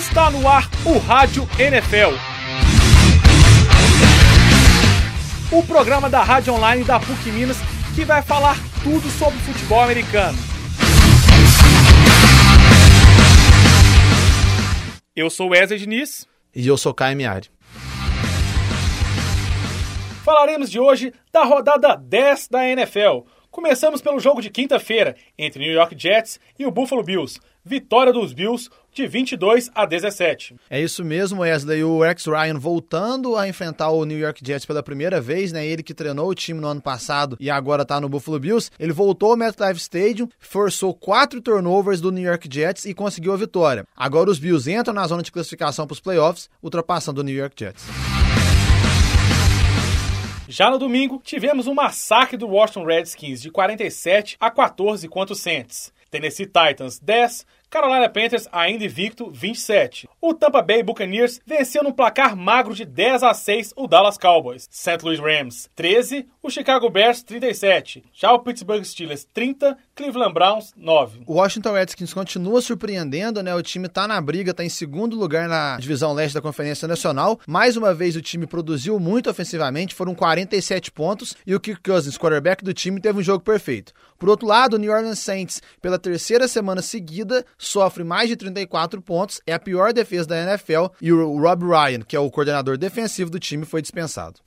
Está no ar o Rádio NFL. O programa da Rádio Online da PUC Minas que vai falar tudo sobre futebol americano. Eu sou Wesley Diniz. E eu sou Caio Miari. Falaremos de hoje da rodada 10 da NFL. Começamos pelo jogo de quinta-feira entre New York Jets e o Buffalo Bills. Vitória dos Bills de 22 a 17. É isso mesmo, Wesley. O Rex Ryan voltando a enfrentar o New York Jets pela primeira vez, né? Ele que treinou o time no ano passado e agora tá no Buffalo Bills. Ele voltou ao MetLife Stadium, forçou quatro turnovers do New York Jets e conseguiu a vitória. Agora os Bills entram na zona de classificação para os playoffs, ultrapassando o New York Jets. Já no domingo, tivemos um massacre do Washington Redskins de 47 a 14 contra o Saints. Tennessee Titans 10, Carolina Panthers ainda invicto 27. O Tampa Bay Buccaneers venceu num placar magro de 10 a 6 o Dallas Cowboys. St. Louis Rams 13, o Chicago Bears 37. Já o Pittsburgh Steelers 30, Cleveland Browns 9. O Washington Redskins continua surpreendendo, né? O time tá na briga, tá em segundo lugar na divisão leste da Conferência Nacional. Mais uma vez o time produziu muito ofensivamente, foram 47 pontos e o Kirk Cousins, quarterback do time, teve um jogo perfeito. Por outro lado, o New Orleans Saints, pela terceira semana seguida, sofre mais de 34 pontos, é a pior defesa da NFL e o Rob Ryan, que é o coordenador defensivo do time, foi dispensado.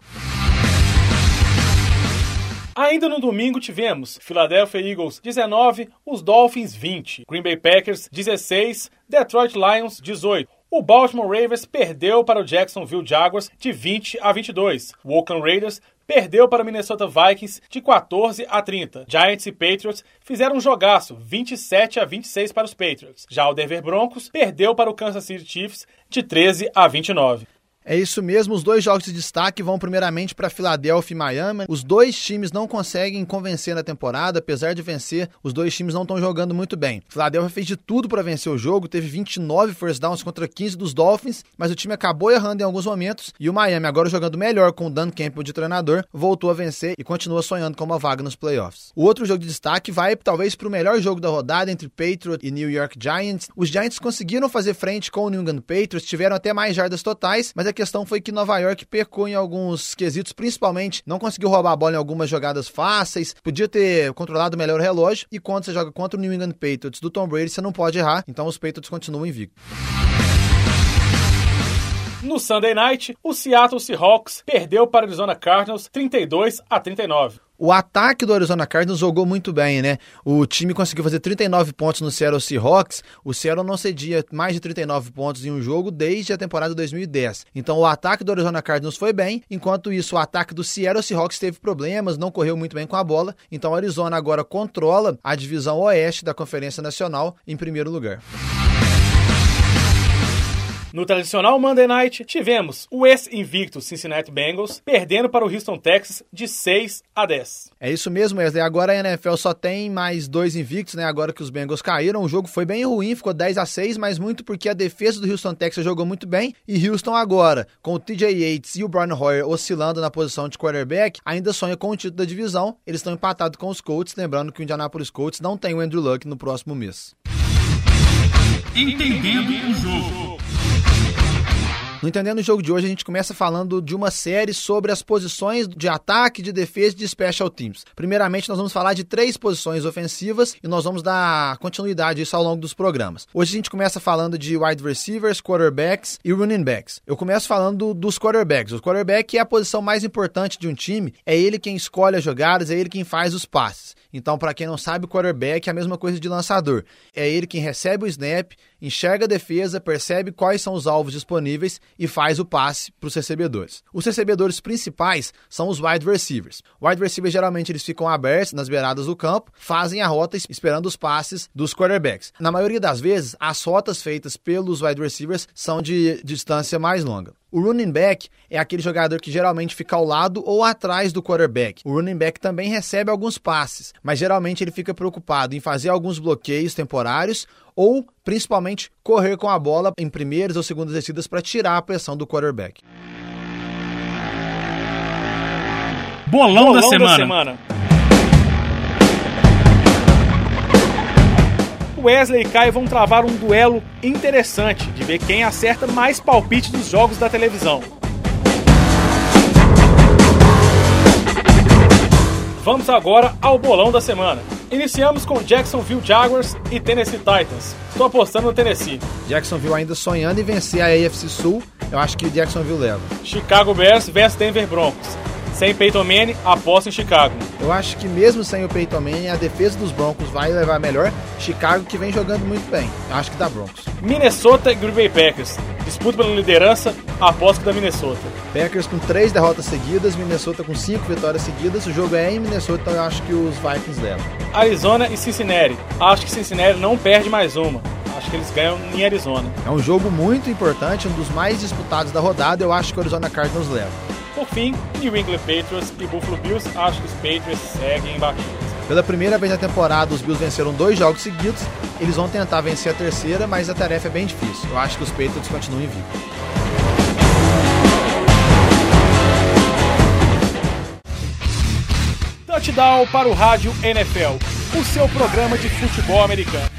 Ainda no domingo tivemos Philadelphia Eagles 19, os Dolphins 20, Green Bay Packers 16, Detroit Lions 18. O Baltimore Ravens perdeu para o Jacksonville Jaguars de 20 a 22. O Oakland Raiders perdeu para o Minnesota Vikings de 14 a 30. Giants e Patriots fizeram um jogaço, 27 a 26 para os Patriots. Já o Denver Broncos perdeu para o Kansas City Chiefs de 13 a 29. É isso mesmo, os dois jogos de destaque vão primeiramente para Filadélfia e Miami. Os dois times não conseguem convencer na temporada, apesar de vencer, os dois times não estão jogando muito bem. Filadélfia fez de tudo para vencer o jogo, teve 29 first downs contra 15 dos Dolphins, mas o time acabou errando em alguns momentos e o Miami, agora jogando melhor com o Dan Campbell de treinador, voltou a vencer e continua sonhando com uma vaga nos playoffs. O outro jogo de destaque vai talvez para o melhor jogo da rodada entre Patriots e New York Giants. Os Giants conseguiram fazer frente com o New England Patriots, tiveram até mais jardas totais, mas a questão foi que Nova York pecou em alguns quesitos, principalmente não conseguiu roubar a bola em algumas jogadas fáceis, podia ter controlado melhor o relógio, e quando você joga contra o New England Patriots do Tom Brady, você não pode errar, então os Patriots continuam invictos. No Sunday Night, o Seattle Seahawks perdeu para o Arizona Cardinals 32 a 39. O ataque do Arizona Cardinals jogou muito bem, né? O time conseguiu fazer 39 pontos no Seattle Seahawks. O Seattle não cedia mais de 39 pontos em um jogo desde a temporada 2010. Então o ataque do Arizona Cardinals foi bem, enquanto isso o ataque do Seattle Seahawks teve problemas, não correu muito bem com a bola. Então o Arizona agora controla a divisão oeste da Conferência Nacional em primeiro lugar. No tradicional Monday Night, tivemos o ex-invicto Cincinnati Bengals perdendo para o Houston Texas de 6 a 10. É isso mesmo, Wesley. Agora a NFL só tem mais dois invictos, né? Agora que os Bengals caíram. O jogo foi bem ruim, ficou 10 a 6, mas muito porque a defesa do Houston Texas jogou muito bem. E Houston agora, com o TJ Yates e o Brian Hoyer oscilando na posição de quarterback, ainda sonha com o título da divisão. Eles estão empatados com os Colts, lembrando que o Indianapolis Colts não tem o Andrew Luck no próximo mês. Entendendo o jogo. No Entendendo o Jogo de hoje, a gente começa falando de uma série sobre as posições de ataque, de defesa e de special teams. Primeiramente, nós vamos falar de três posições ofensivas e nós vamos dar continuidade a isso ao longo dos programas. Hoje a gente começa falando de wide receivers, quarterbacks e running backs. Eu começo falando dos quarterbacks. O quarterback é a posição mais importante de um time, é ele quem escolhe as jogadas, é ele quem faz os passes. Então, para quem não sabe, quarterback é a mesma coisa de lançador. É ele quem recebe o snap, enxerga a defesa, percebe quais são os alvos disponíveis e faz o passe para os recebedores. Os recebedores principais são os wide receivers. Wide receivers geralmente eles ficam abertos nas beiradas do campo, fazem a rota esperando os passes dos quarterbacks. Na maioria das vezes, as rotas feitas pelos wide receivers são de distância mais longa. O running back é aquele jogador que geralmente fica ao lado ou atrás do quarterback. O running back também recebe alguns passes, mas geralmente ele fica preocupado em fazer alguns bloqueios temporários ou principalmente correr com a bola em primeiras ou segundas descidas para tirar a pressão do quarterback. Bolão, Bolão da, semana. da semana. Wesley e Kai vão travar um duelo interessante de ver quem acerta mais palpite dos jogos da televisão. Vamos agora ao bolão da semana. Iniciamos com Jacksonville Jaguars e Tennessee Titans. Estou apostando no Tennessee. Jacksonville ainda sonhando em vencer a AFC Sul. Eu acho que Jacksonville leva. Chicago Bears versus Denver Broncos. Sem Peyton Manning, aposta em Chicago. Eu acho que mesmo sem o Peyton Manning, a defesa dos Broncos vai levar melhor. Chicago que vem jogando muito bem. Eu acho que dá Broncos. Minnesota e Green Bay Packers. Disputa pela liderança, aposta da Minnesota. Packers com três derrotas seguidas, Minnesota com cinco vitórias seguidas. O jogo é em Minnesota, então eu acho que os Vikings levam. Arizona e Cincinnati. Acho que Cincinnati não perde mais uma. Acho que eles ganham em Arizona. É um jogo muito importante, um dos mais disputados da rodada. Eu acho que o Arizona Cardinals leva. Por fim, New England Patriots e Buffalo Bills. Acho que os Patriots seguem batidos. Pela primeira vez na temporada, os Bills venceram dois jogos seguidos. Eles vão tentar vencer a terceira, mas a tarefa é bem difícil. Eu acho que os Patriots continuam invictos. Touchdown para o Rádio NFL, o seu programa de futebol americano.